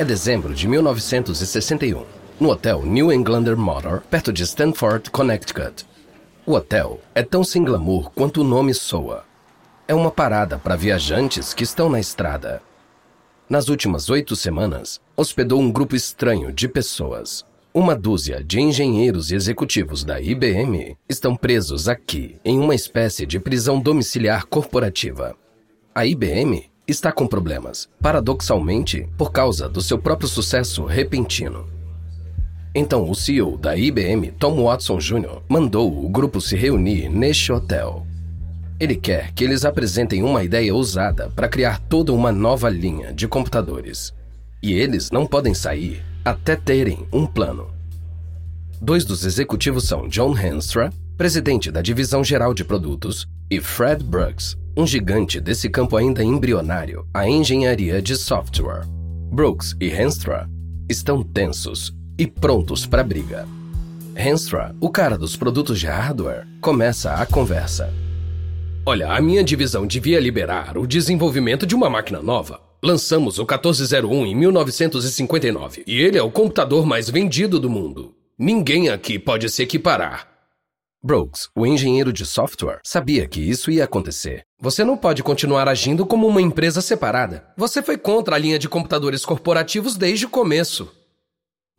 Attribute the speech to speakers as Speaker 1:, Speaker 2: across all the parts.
Speaker 1: É dezembro de 1961, no hotel New Englander Motor, perto de Stanford, Connecticut. O hotel é tão sem glamour quanto o nome soa. É uma parada para viajantes que estão na estrada. Nas últimas oito semanas, hospedou um grupo estranho de pessoas. Uma dúzia de engenheiros e executivos da IBM estão presos aqui em uma espécie de prisão domiciliar corporativa. A IBM está com problemas, paradoxalmente, por causa do seu próprio sucesso repentino. Então, o CEO da IBM, Tom Watson Jr., mandou o grupo se reunir neste hotel. Ele quer que eles apresentem uma ideia ousada para criar toda uma nova linha de computadores. E eles não podem sair até terem um plano. Dois dos executivos são John Henstra, presidente da Divisão Geral de Produtos, e Fred Brooks, um gigante desse campo ainda embrionário, a engenharia de software. Brooks e Henstra estão tensos e prontos para a briga. Henstra, o cara dos produtos de hardware, começa a conversa.
Speaker 2: Olha, a minha divisão devia liberar o desenvolvimento de uma máquina nova. Lançamos o 1401 em 1959 e ele é o computador mais vendido do mundo. Ninguém aqui pode se equiparar.
Speaker 1: Brooks, o engenheiro de software, sabia que isso ia acontecer. Você não pode continuar agindo como uma empresa separada. Você foi contra a linha de computadores corporativos desde o começo.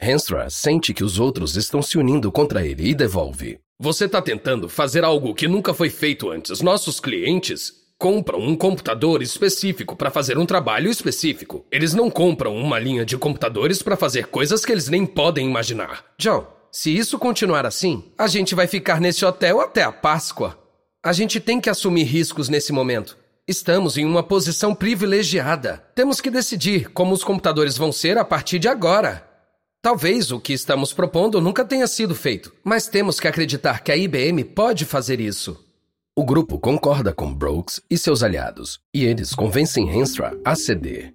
Speaker 1: Henstra sente que os outros estão se unindo contra ele e devolve.
Speaker 2: Você está tentando fazer algo que nunca foi feito antes. Nossos clientes compram um computador específico para fazer um trabalho específico. Eles não compram uma linha de computadores para fazer coisas que eles nem podem imaginar.
Speaker 3: John, se isso continuar assim, a gente vai ficar nesse hotel até a Páscoa. A gente tem que assumir riscos nesse momento. Estamos em uma posição privilegiada. Temos que decidir como os computadores vão ser a partir de agora. Talvez o que estamos propondo nunca tenha sido feito, mas temos que acreditar que a IBM pode fazer isso.
Speaker 1: O grupo concorda com Brooks e seus aliados, e eles convencem Henstra a ceder.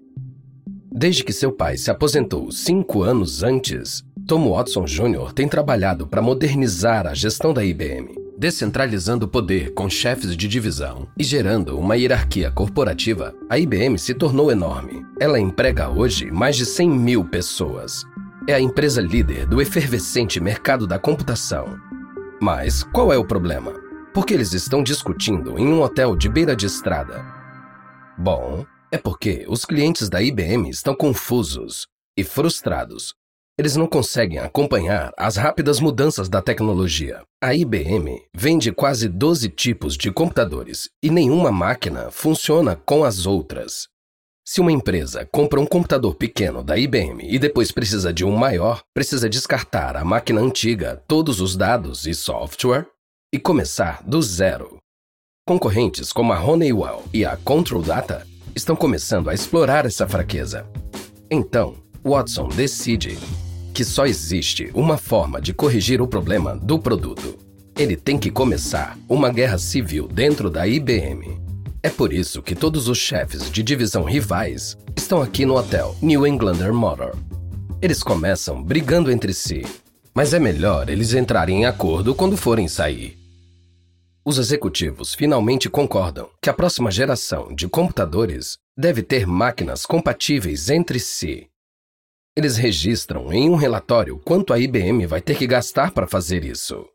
Speaker 1: Desde que seu pai se aposentou cinco anos antes, Tom Watson Jr. tem trabalhado para modernizar a gestão da IBM, descentralizando o poder com chefes de divisão e gerando uma hierarquia corporativa. A IBM se tornou enorme. Ela emprega hoje mais de 100 mil pessoas. É a empresa líder do efervescente mercado da computação. Mas qual é o problema? Porque eles estão discutindo em um hotel de beira de estrada. Bom, é porque os clientes da IBM estão confusos e frustrados. Eles não conseguem acompanhar as rápidas mudanças da tecnologia. A IBM vende quase 12 tipos de computadores e nenhuma máquina funciona com as outras. Se uma empresa compra um computador pequeno da IBM e depois precisa de um maior, precisa descartar a máquina antiga, todos os dados e software e começar do zero. Concorrentes como a Honeywell e a Control Data estão começando a explorar essa fraqueza. Então, Watson decide que só existe uma forma de corrigir o problema do produto. Ele tem que começar uma guerra civil dentro da IBM. É por isso que todos os chefes de divisão rivais estão aqui no hotel New Englander Motor. Eles começam brigando entre si, mas é melhor eles entrarem em acordo quando forem sair. Os executivos finalmente concordam que a próxima geração de computadores deve ter máquinas compatíveis entre si. Eles registram em um relatório quanto a IBM vai ter que gastar para fazer isso.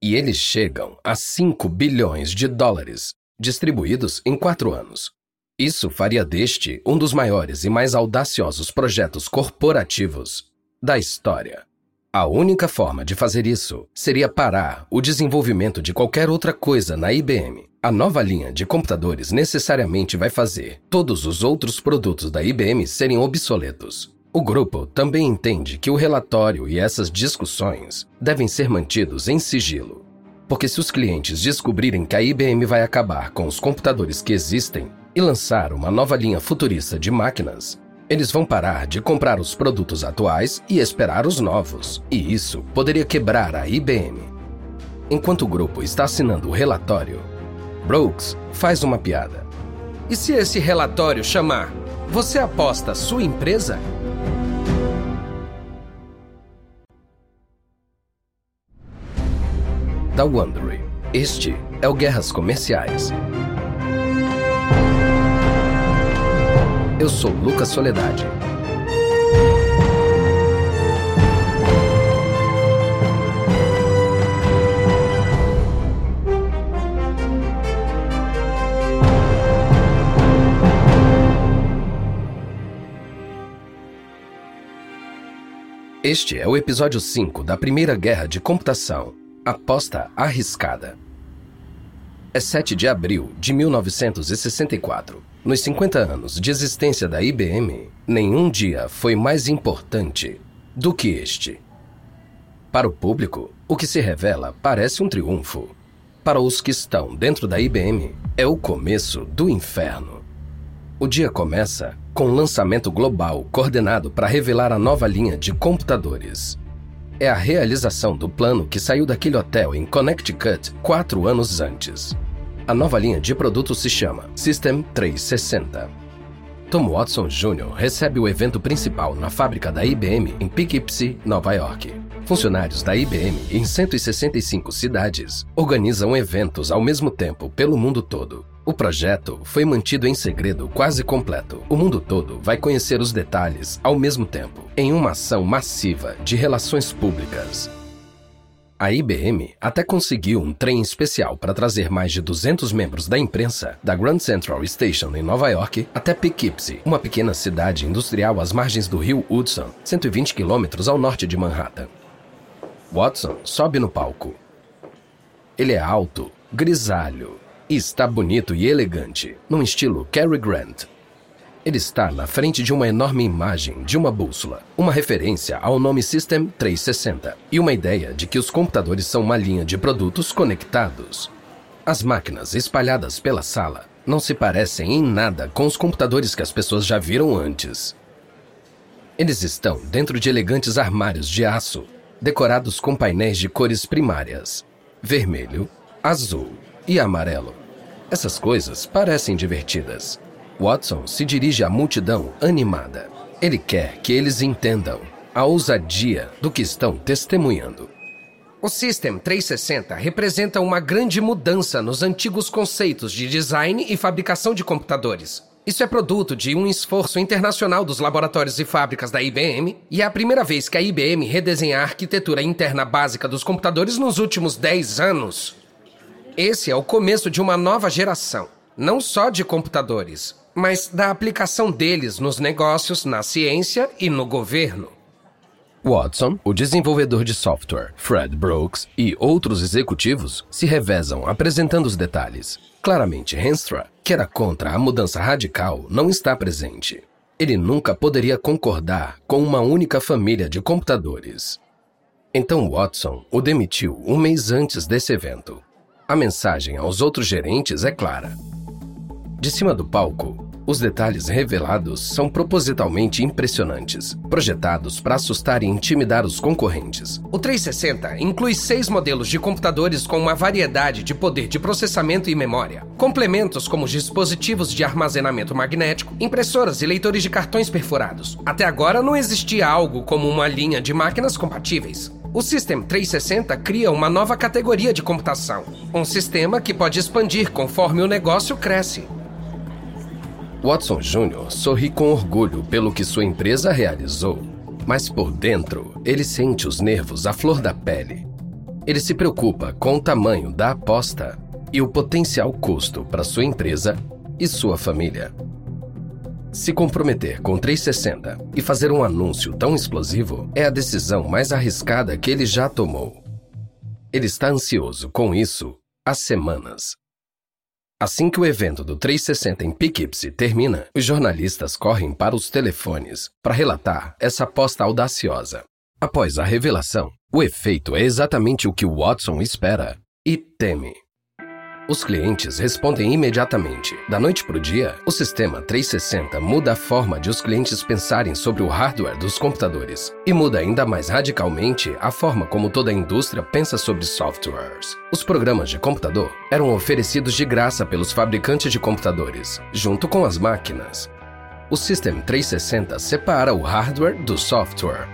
Speaker 1: E eles chegam a 5 bilhões de dólares, distribuídos em quatro anos. Isso faria deste um dos maiores e mais audaciosos projetos corporativos da história. A única forma de fazer isso seria parar o desenvolvimento de qualquer outra coisa na IBM. A nova linha de computadores necessariamente vai fazer todos os outros produtos da IBM serem obsoletos. O grupo também entende que o relatório e essas discussões devem ser mantidos em sigilo. Porque se os clientes descobrirem que a IBM vai acabar com os computadores que existem e lançar uma nova linha futurista de máquinas, eles vão parar de comprar os produtos atuais e esperar os novos, e isso poderia quebrar a IBM. Enquanto o grupo está assinando o relatório, Brooks faz uma piada.
Speaker 3: E se esse relatório chamar Você aposta sua empresa?
Speaker 1: da Wondery. Este é o Guerras Comerciais. Eu sou Lucas Soledade. Este é o episódio 5 da Primeira Guerra de Computação, Aposta Arriscada. É 7 de abril de 1964. Nos 50 anos de existência da IBM, nenhum dia foi mais importante do que este. Para o público, o que se revela parece um triunfo. Para os que estão dentro da IBM, é o começo do inferno. O dia começa com um lançamento global coordenado para revelar a nova linha de computadores. É a realização do plano que saiu daquele hotel em Connecticut quatro anos antes. A nova linha de produtos se chama System 360. Tom Watson Jr. recebe o evento principal na fábrica da IBM em Poughkeepsie, Nova York. Funcionários da IBM em 165 cidades organizam eventos ao mesmo tempo pelo mundo todo. O projeto foi mantido em segredo quase completo. O mundo todo vai conhecer os detalhes ao mesmo tempo, em uma ação massiva de relações públicas. A IBM até conseguiu um trem especial para trazer mais de 200 membros da imprensa da Grand Central Station em Nova York até Poughkeepsie, uma pequena cidade industrial às margens do rio Hudson, 120 quilômetros ao norte de Manhattan. Watson sobe no palco. Ele é alto, grisalho está bonito e elegante, num estilo Cary Grant. Ele está na frente de uma enorme imagem de uma bússola, uma referência ao nome System 360 e uma ideia de que os computadores são uma linha de produtos conectados. As máquinas espalhadas pela sala não se parecem em nada com os computadores que as pessoas já viram antes. Eles estão dentro de elegantes armários de aço decorados com painéis de cores primárias: vermelho, azul e amarelo. Essas coisas parecem divertidas. Watson se dirige à multidão animada. Ele quer que eles entendam a ousadia do que estão testemunhando.
Speaker 3: O System 360 representa uma grande mudança nos antigos conceitos de design e fabricação de computadores. Isso é produto de um esforço internacional dos laboratórios e fábricas da IBM e é a primeira vez que a IBM redesenha a arquitetura interna básica dos computadores nos últimos 10 anos. Esse é o começo de uma nova geração, não só de computadores, mas da aplicação deles nos negócios, na ciência e no governo.
Speaker 1: Watson, o desenvolvedor de software, Fred Brooks e outros executivos se revezam apresentando os detalhes. Claramente, Henstra, que era contra a mudança radical, não está presente. Ele nunca poderia concordar com uma única família de computadores. Então Watson o demitiu um mês antes desse evento. A mensagem aos outros gerentes é clara. De cima do palco, os detalhes revelados são propositalmente impressionantes, projetados para assustar e intimidar os concorrentes.
Speaker 3: O 360 inclui seis modelos de computadores com uma variedade de poder de processamento e memória, complementos como dispositivos de armazenamento magnético, impressoras e leitores de cartões perfurados. Até agora não existia algo como uma linha de máquinas compatíveis. O System 360 cria uma nova categoria de computação, um sistema que pode expandir conforme o negócio cresce.
Speaker 1: Watson Jr. sorri com orgulho pelo que sua empresa realizou, mas por dentro ele sente os nervos à flor da pele. Ele se preocupa com o tamanho da aposta e o potencial custo para sua empresa e sua família. Se comprometer com 360 e fazer um anúncio tão explosivo é a decisão mais arriscada que ele já tomou. Ele está ansioso com isso há semanas. Assim que o evento do 360 em Poughkeepsie termina, os jornalistas correm para os telefones para relatar essa aposta audaciosa. Após a revelação, o efeito é exatamente o que Watson espera e teme. Os clientes respondem imediatamente. Da noite para o dia, o sistema 360 muda a forma de os clientes pensarem sobre o hardware dos computadores e muda ainda mais radicalmente a forma como toda a indústria pensa sobre softwares. Os programas de computador eram oferecidos de graça pelos fabricantes de computadores, junto com as máquinas. O System 360 separa o hardware do software.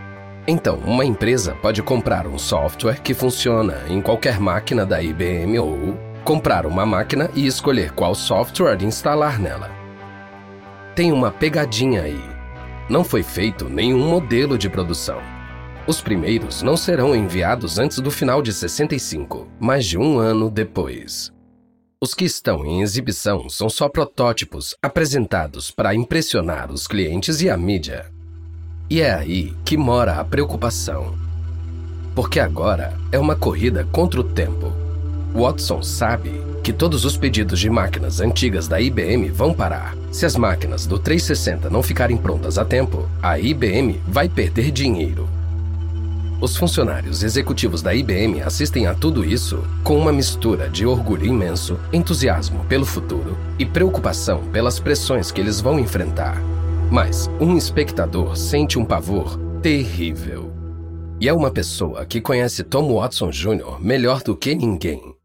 Speaker 1: Então, uma empresa pode comprar um software que funciona em qualquer máquina da IBM ou comprar uma máquina e escolher qual software instalar nela. Tem uma pegadinha aí. Não foi feito nenhum modelo de produção. Os primeiros não serão enviados antes do final de 65, mais de um ano depois. Os que estão em exibição são só protótipos apresentados para impressionar os clientes e a mídia. E é aí que mora a preocupação. Porque agora é uma corrida contra o tempo. Watson sabe que todos os pedidos de máquinas antigas da IBM vão parar. Se as máquinas do 360 não ficarem prontas a tempo, a IBM vai perder dinheiro. Os funcionários executivos da IBM assistem a tudo isso com uma mistura de orgulho imenso, entusiasmo pelo futuro e preocupação pelas pressões que eles vão enfrentar. Mas um espectador sente um pavor terrível. E é uma pessoa que conhece Tom Watson Jr. melhor do que ninguém.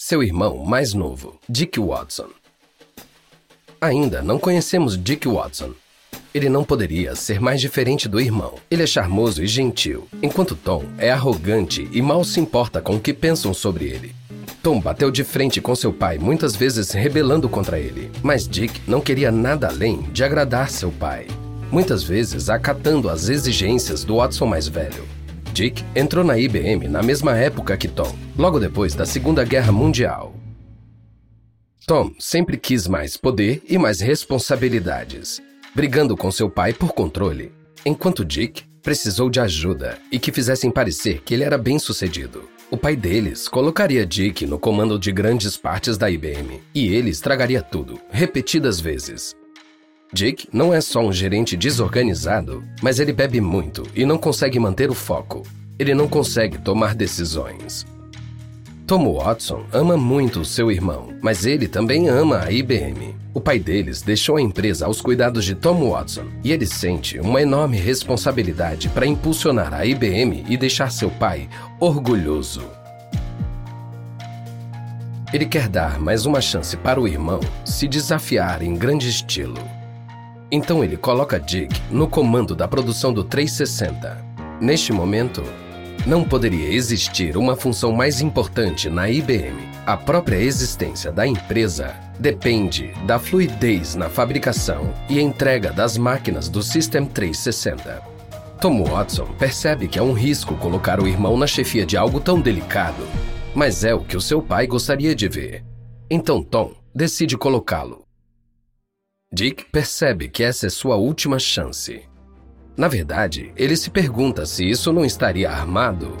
Speaker 1: Seu irmão mais novo, Dick Watson. Ainda não conhecemos Dick Watson. Ele não poderia ser mais diferente do irmão. Ele é charmoso e gentil, enquanto Tom é arrogante e mal se importa com o que pensam sobre ele. Tom bateu de frente com seu pai, muitas vezes rebelando contra ele, mas Dick não queria nada além de agradar seu pai, muitas vezes acatando as exigências do Watson mais velho. Dick entrou na IBM na mesma época que Tom, logo depois da Segunda Guerra Mundial. Tom sempre quis mais poder e mais responsabilidades, brigando com seu pai por controle, enquanto Dick precisou de ajuda e que fizessem parecer que ele era bem sucedido. O pai deles colocaria Dick no comando de grandes partes da IBM e ele estragaria tudo, repetidas vezes. Dick não é só um gerente desorganizado, mas ele bebe muito e não consegue manter o foco. Ele não consegue tomar decisões. Tom Watson ama muito seu irmão, mas ele também ama a IBM. O pai deles deixou a empresa aos cuidados de Tom Watson e ele sente uma enorme responsabilidade para impulsionar a IBM e deixar seu pai orgulhoso. Ele quer dar mais uma chance para o irmão se desafiar em grande estilo. Então ele coloca Dick no comando da produção do 360. Neste momento, não poderia existir uma função mais importante na IBM. A própria existência da empresa depende da fluidez na fabricação e entrega das máquinas do System 360. Tom Watson percebe que é um risco colocar o irmão na chefia de algo tão delicado, mas é o que o seu pai gostaria de ver. Então Tom decide colocá-lo. Dick percebe que essa é sua última chance. Na verdade, ele se pergunta se isso não estaria armado.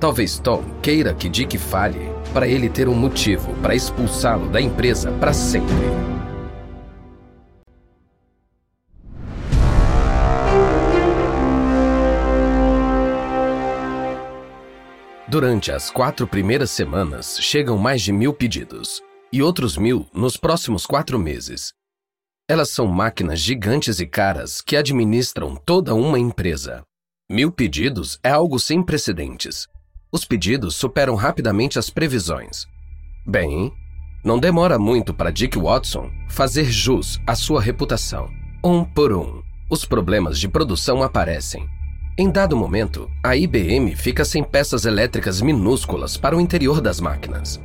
Speaker 1: Talvez Tom queira que Dick fale para ele ter um motivo para expulsá-lo da empresa para sempre. Durante as quatro primeiras semanas, chegam mais de mil pedidos, e outros mil nos próximos quatro meses. Elas são máquinas gigantes e caras que administram toda uma empresa. Mil pedidos é algo sem precedentes. Os pedidos superam rapidamente as previsões. Bem, não demora muito para Dick Watson fazer jus à sua reputação. Um por um, os problemas de produção aparecem. Em dado momento, a IBM fica sem peças elétricas minúsculas para o interior das máquinas.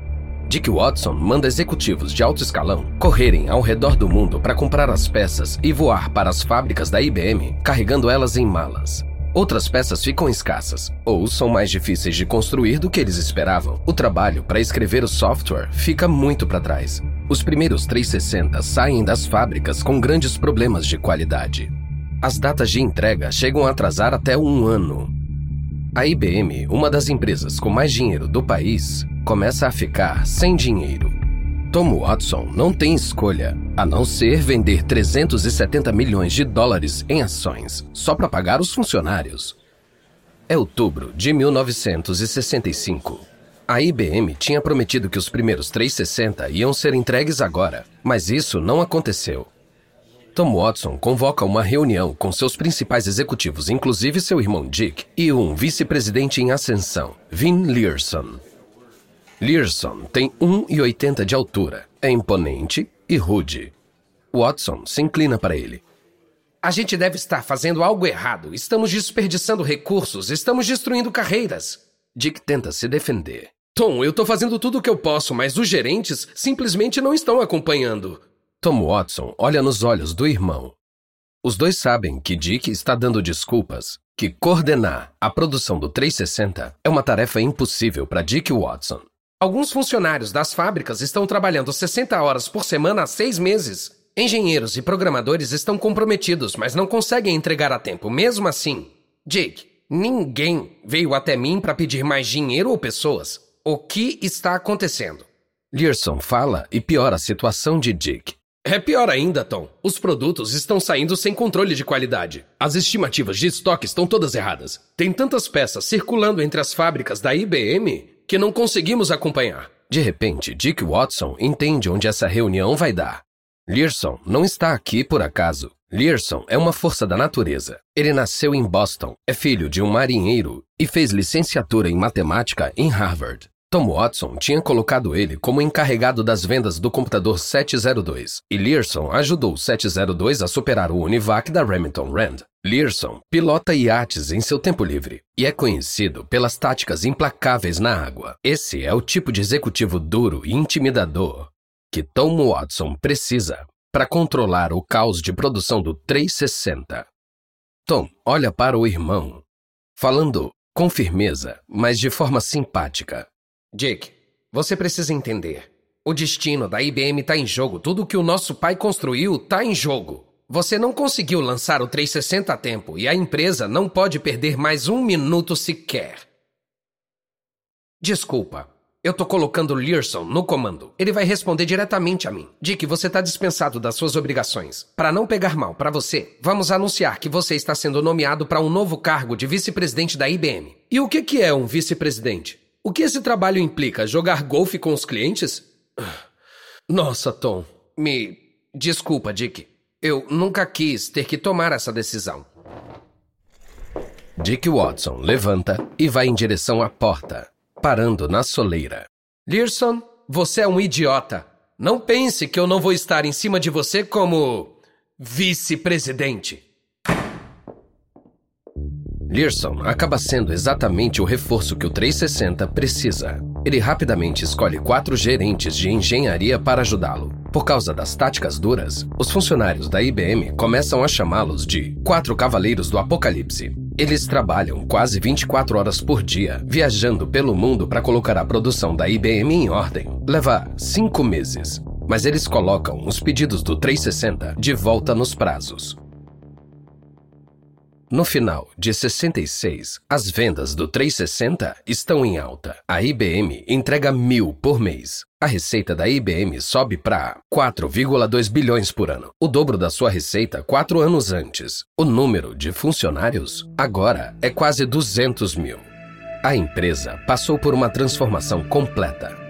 Speaker 1: Dick Watson manda executivos de alto escalão correrem ao redor do mundo para comprar as peças e voar para as fábricas da IBM carregando elas em malas. Outras peças ficam escassas ou são mais difíceis de construir do que eles esperavam. O trabalho para escrever o software fica muito para trás. Os primeiros 360 saem das fábricas com grandes problemas de qualidade. As datas de entrega chegam a atrasar até um ano. A IBM, uma das empresas com mais dinheiro do país, começa a ficar sem dinheiro. Tom Watson não tem escolha a não ser vender 370 milhões de dólares em ações só para pagar os funcionários. É outubro de 1965. A IBM tinha prometido que os primeiros 360 iam ser entregues agora, mas isso não aconteceu. Tom Watson convoca uma reunião com seus principais executivos, inclusive seu irmão Dick, e um vice-presidente em ascensão, Vin Learson. Learson tem 1,80 de altura, é imponente e rude. Watson se inclina para ele.
Speaker 3: A gente deve estar fazendo algo errado. Estamos desperdiçando recursos, estamos destruindo carreiras.
Speaker 1: Dick tenta se defender.
Speaker 3: Tom, eu estou fazendo tudo o que eu posso, mas os gerentes simplesmente não estão acompanhando.
Speaker 1: Tom Watson olha nos olhos do irmão. Os dois sabem que Dick está dando desculpas, que coordenar a produção do 360 é uma tarefa impossível para Dick Watson.
Speaker 3: Alguns funcionários das fábricas estão trabalhando 60 horas por semana há seis meses. Engenheiros e programadores estão comprometidos, mas não conseguem entregar a tempo, mesmo assim. Jake, ninguém veio até mim para pedir mais dinheiro ou pessoas. O que está acontecendo?
Speaker 1: Learson fala e piora a situação de Jake.
Speaker 2: É pior ainda, Tom. Os produtos estão saindo sem controle de qualidade. As estimativas de estoque estão todas erradas. Tem tantas peças circulando entre as fábricas da IBM que não conseguimos acompanhar.
Speaker 1: De repente, Dick Watson entende onde essa reunião vai dar. Learson não está aqui por acaso. Learson é uma força da natureza. Ele nasceu em Boston, é filho de um marinheiro e fez licenciatura em matemática em Harvard. Tom Watson tinha colocado ele como encarregado das vendas do computador 702 e Learson ajudou o 702 a superar o Univac da Remington Rand. Learson pilota iates em seu tempo livre e é conhecido pelas táticas implacáveis na água. Esse é o tipo de executivo duro e intimidador que Tom Watson precisa para controlar o caos de produção do 360. Tom olha para o irmão, falando com firmeza, mas de forma simpática.
Speaker 3: Dick, você precisa entender. O destino da IBM está em jogo. Tudo que o nosso pai construiu está em jogo. Você não conseguiu lançar o 360 a tempo e a empresa não pode perder mais um minuto sequer. Desculpa. Eu tô colocando Learson no comando. Ele vai responder diretamente a mim. Dick, você está dispensado das suas obrigações. Para não pegar mal para você, vamos anunciar que você está sendo nomeado para um novo cargo de vice-presidente da IBM.
Speaker 2: E o que, que é um vice-presidente? O que esse trabalho implica? Jogar golfe com os clientes?
Speaker 3: Nossa, Tom. Me desculpa, Dick. Eu nunca quis ter que tomar essa decisão.
Speaker 1: Dick Watson levanta e vai em direção à porta, parando na soleira.
Speaker 3: Learson, você é um idiota. Não pense que eu não vou estar em cima de você como vice-presidente.
Speaker 1: Learson acaba sendo exatamente o reforço que o 360 precisa. Ele rapidamente escolhe quatro gerentes de engenharia para ajudá-lo. Por causa das táticas duras, os funcionários da IBM começam a chamá-los de Quatro Cavaleiros do Apocalipse. Eles trabalham quase 24 horas por dia, viajando pelo mundo para colocar a produção da IBM em ordem. Leva cinco meses, mas eles colocam os pedidos do 360 de volta nos prazos. No final de 66, as vendas do 360 estão em alta. A IBM entrega mil por mês. A receita da IBM sobe para 4,2 bilhões por ano, o dobro da sua receita quatro anos antes. O número de funcionários agora é quase 200 mil. A empresa passou por uma transformação completa.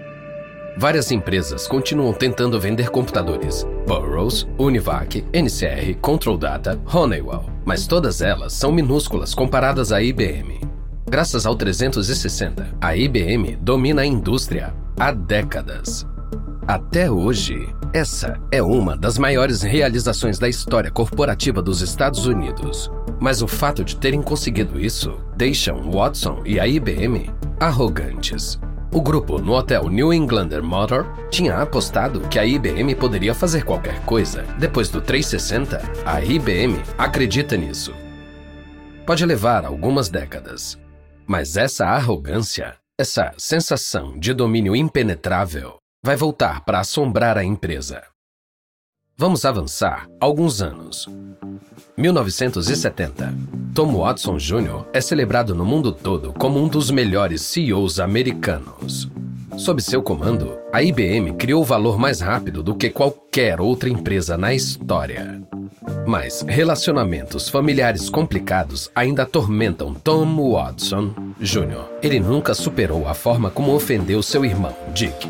Speaker 1: Várias empresas continuam tentando vender computadores. Burroughs, Univac, NCR, Control Data, Honeywell. Mas todas elas são minúsculas comparadas à IBM. Graças ao 360, a IBM domina a indústria há décadas. Até hoje, essa é uma das maiores realizações da história corporativa dos Estados Unidos. Mas o fato de terem conseguido isso deixam Watson e a IBM arrogantes. O grupo no hotel New Englander Motor tinha apostado que a IBM poderia fazer qualquer coisa. Depois do 360, a IBM acredita nisso. Pode levar algumas décadas, mas essa arrogância, essa sensação de domínio impenetrável, vai voltar para assombrar a empresa. Vamos avançar alguns anos. 1970. Tom Watson Jr. é celebrado no mundo todo como um dos melhores CEOs americanos. Sob seu comando, a IBM criou valor mais rápido do que qualquer outra empresa na história. Mas relacionamentos familiares complicados ainda atormentam Tom Watson Jr. Ele nunca superou a forma como ofendeu seu irmão, Dick,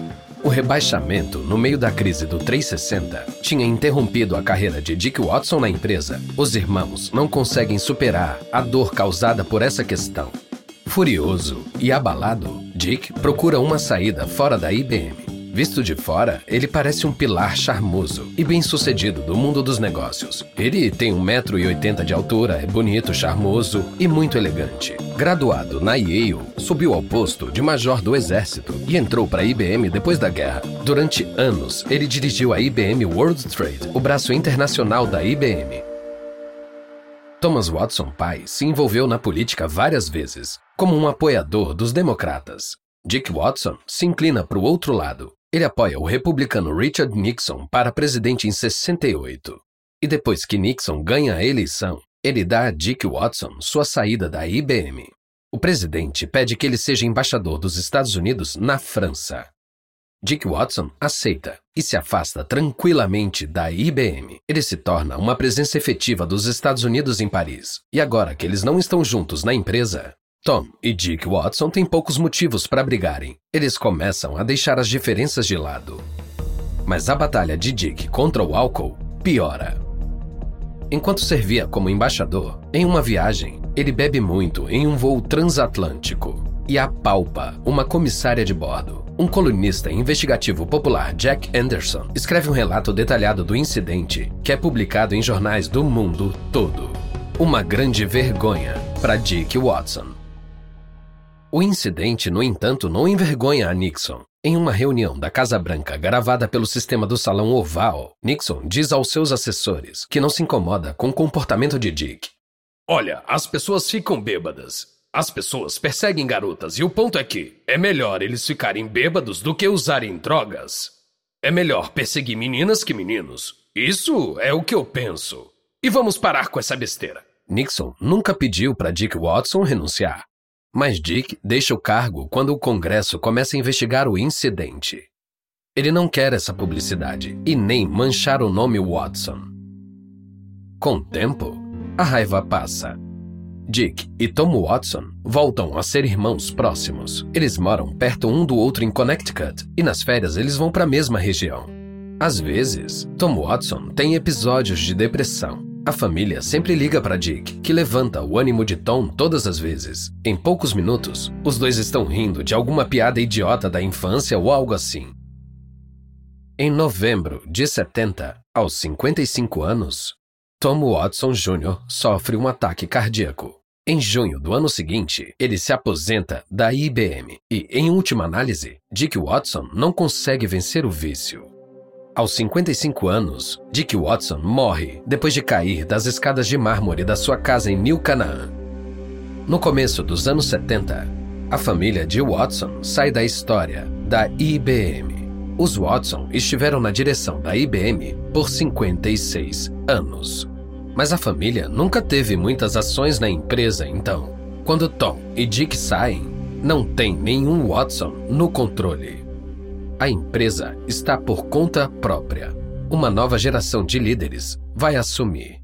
Speaker 1: o rebaixamento no meio da crise do 360 tinha interrompido a carreira de Dick Watson na empresa. Os irmãos não conseguem superar a dor causada por essa questão. Furioso e abalado, Dick procura uma saída fora da IBM. Visto de fora, ele parece um pilar charmoso e bem-sucedido do mundo dos negócios. Ele tem 1,80m de altura, é bonito, charmoso e muito elegante. Graduado na Yale, subiu ao posto de major do exército e entrou para a IBM depois da guerra. Durante anos, ele dirigiu a IBM World Trade, o braço internacional da IBM. Thomas Watson pai se envolveu na política várias vezes, como um apoiador dos democratas. Dick Watson se inclina para o outro lado Ele apoia o republicano Richard Nixon para presidente em 68. E depois que Nixon ganha a eleição, ele dá a Dick Watson sua saída da IBM. O presidente pede que ele seja embaixador dos Estados Unidos na França. Dick Watson aceita e se afasta tranquilamente da IBM. Ele se torna uma presença efetiva dos Estados Unidos em Paris. E agora que eles não estão juntos na empresa, Tom e Dick Watson têm poucos motivos para brigarem. Eles começam a deixar as diferenças de lado. Mas a batalha de Dick contra o álcool piora. Enquanto servia como embaixador, em uma viagem, ele bebe muito em um voo transatlântico e apalpa uma comissária de bordo. Um colunista investigativo popular, Jack Anderson, escreve um relato detalhado do incidente que é publicado em jornais do mundo todo. Uma grande vergonha para Dick Watson. O incidente, no entanto, não envergonha a Nixon. Em uma reunião da Casa Branca gravada pelo sistema do Salão Oval, Nixon diz aos seus assessores que não se incomoda com o comportamento de Dick.
Speaker 2: Olha, as pessoas ficam bêbadas. As pessoas perseguem garotas e o ponto é que é melhor eles ficarem bêbados do que usarem drogas. É melhor perseguir meninas que meninos. Isso é o que eu penso. E vamos parar com essa besteira.
Speaker 1: Nixon nunca pediu para Dick Watson renunciar. Mas Dick deixa o cargo quando o Congresso começa a investigar o incidente. Ele não quer essa publicidade e nem manchar o nome Watson. Com o tempo, a raiva passa Dick e Tom Watson voltam a ser irmãos próximos. Eles moram perto um do outro em Connecticut e nas férias eles vão para a mesma região. Às vezes, Tom Watson tem episódios de depressão. A família sempre liga para Dick, que levanta o ânimo de Tom todas as vezes. Em poucos minutos, os dois estão rindo de alguma piada idiota da infância ou algo assim. Em novembro de 70, aos 55 anos, Tom Watson Jr. sofre um ataque cardíaco. Em junho do ano seguinte, ele se aposenta da IBM e, em última análise, Dick Watson não consegue vencer o vício. Aos 55 anos, Dick Watson morre depois de cair das escadas de mármore da sua casa em New Canaan. No começo dos anos 70, a família de Watson sai da história da IBM. Os Watson estiveram na direção da IBM por 56 anos. Mas a família nunca teve muitas ações na empresa, então. Quando Tom e Dick saem, não tem nenhum Watson no controle. A empresa está por conta própria. Uma nova geração de líderes vai assumir.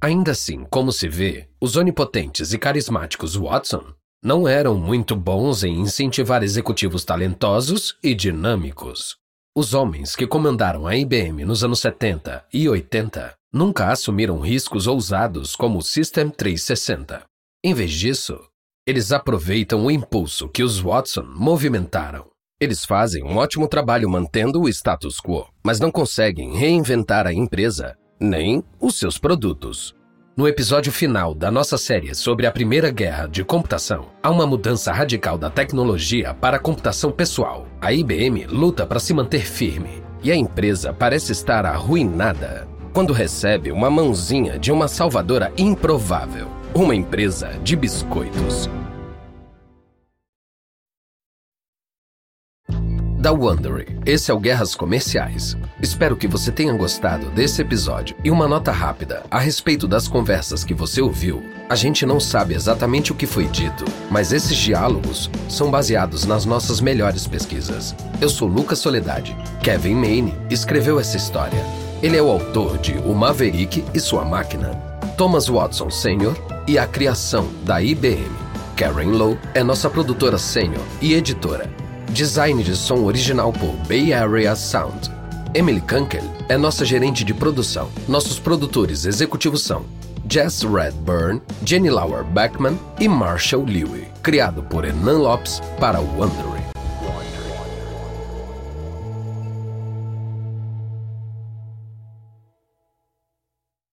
Speaker 1: Ainda assim, como se vê, os onipotentes e carismáticos Watson não eram muito bons em incentivar executivos talentosos e dinâmicos. Os homens que comandaram a IBM nos anos 70 e 80 nunca assumiram riscos ousados como o System 360. Em vez disso, eles aproveitam o impulso que os Watson movimentaram. Eles fazem um ótimo trabalho mantendo o status quo, mas não conseguem reinventar a empresa nem os seus produtos. No episódio final da nossa série sobre a Primeira Guerra de Computação, há uma mudança radical da tecnologia para a computação pessoal. A IBM luta para se manter firme e a empresa parece estar arruinada quando recebe uma mãozinha de uma salvadora improvável, uma empresa de biscoitos. Da Wondery. Esse é o Guerras Comerciais. Espero que você tenha gostado desse episódio. E uma nota rápida a respeito das conversas que você ouviu. A gente não sabe exatamente o que foi dito, mas esses diálogos são baseados nas nossas melhores pesquisas. Eu sou Lucas Soledade. Kevin Maine escreveu essa história. Ele é o autor de O Maverick e Sua Máquina, Thomas Watson Sr. e A Criação da IBM. Karen Lowe é nossa produtora sênior e editora. Design de som original por Bay Area Sound. Emily Kunkel é nossa gerente de produção. Nossos produtores executivos são Jess Redburn, Jenny Lauer Beckman e Marshall Lewy. Criado por Enan Lopes para o Wondering.